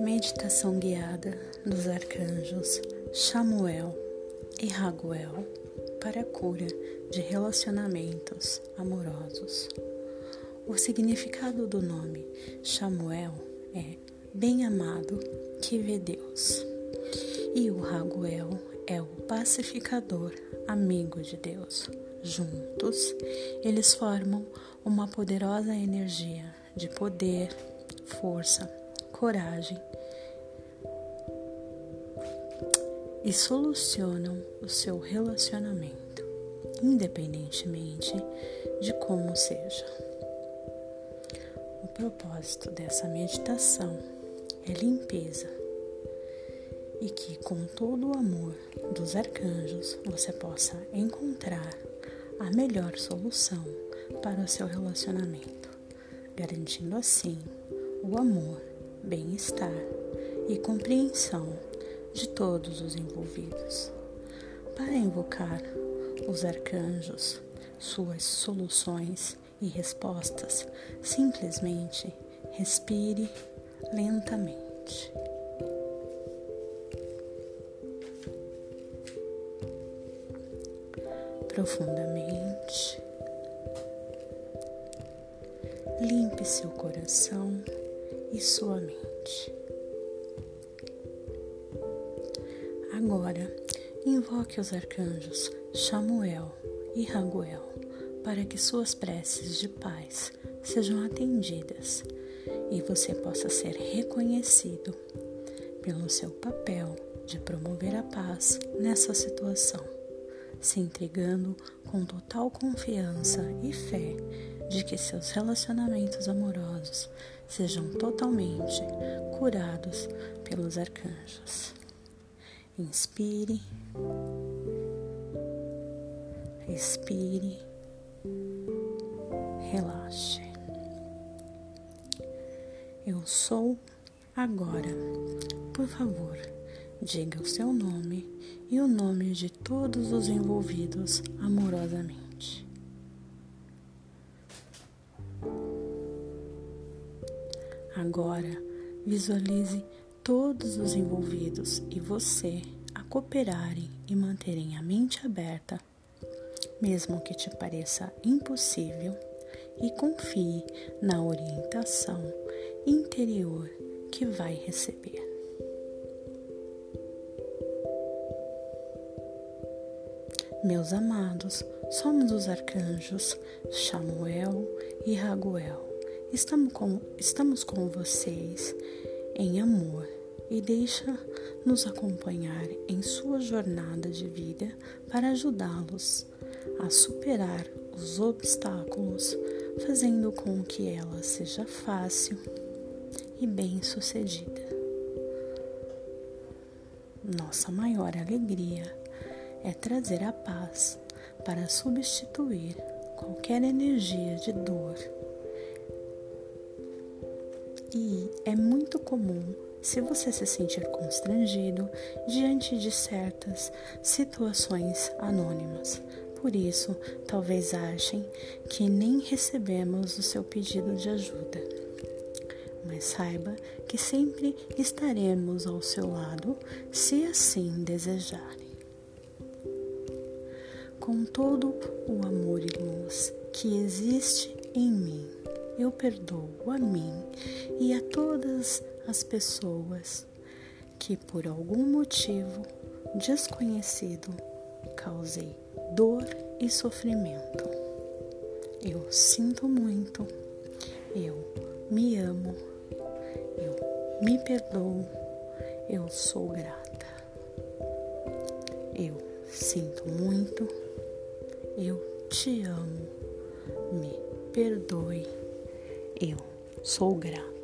Meditação guiada dos arcanjos Samuel e Raguel para a cura de relacionamentos amorosos. O significado do nome Samuel é bem amado que vê Deus, e o Raguel é o pacificador, amigo de Deus. Juntos, eles formam uma poderosa energia de poder, força, coragem e solucionam o seu relacionamento, independentemente de como seja. O propósito dessa meditação é limpeza e que, com todo o amor dos arcanjos, você possa encontrar a melhor solução para o seu relacionamento, garantindo assim o amor, bem-estar e compreensão de todos os envolvidos. Para invocar os arcanjos, suas soluções e respostas, simplesmente respire lentamente. Profundamente. Limpe seu coração e sua mente. Agora, invoque os arcanjos Samuel e Raguel para que suas preces de paz sejam atendidas e você possa ser reconhecido pelo seu papel de promover a paz nessa situação, se entregando com total confiança e fé de que seus relacionamentos amorosos sejam totalmente curados pelos arcanjos. Inspire, expire, relaxe. Eu sou agora. Por favor, diga o seu nome e o nome de todos os envolvidos amorosamente. Agora, visualize todos os envolvidos e você a cooperarem e manterem a mente aberta, mesmo que te pareça impossível, e confie na orientação interior que vai receber. Meus amados, somos os arcanjos Samuel e Raguel. Estamos com, estamos com vocês em amor e deixa-nos acompanhar em sua jornada de vida para ajudá-los a superar os obstáculos, fazendo com que ela seja fácil e bem-sucedida. Nossa maior alegria é trazer a paz para substituir qualquer energia de dor e é muito comum se você se sentir constrangido diante de certas situações anônimas. Por isso, talvez achem que nem recebemos o seu pedido de ajuda. Mas saiba que sempre estaremos ao seu lado se assim desejarem. Com todo o amor e luz que existe em mim, eu perdoo a mim e a todas as pessoas que por algum motivo desconhecido causei dor e sofrimento. Eu sinto muito, eu me amo, me perdoo, eu sou grata. Eu sinto muito, eu te amo, me perdoe eu sou grata.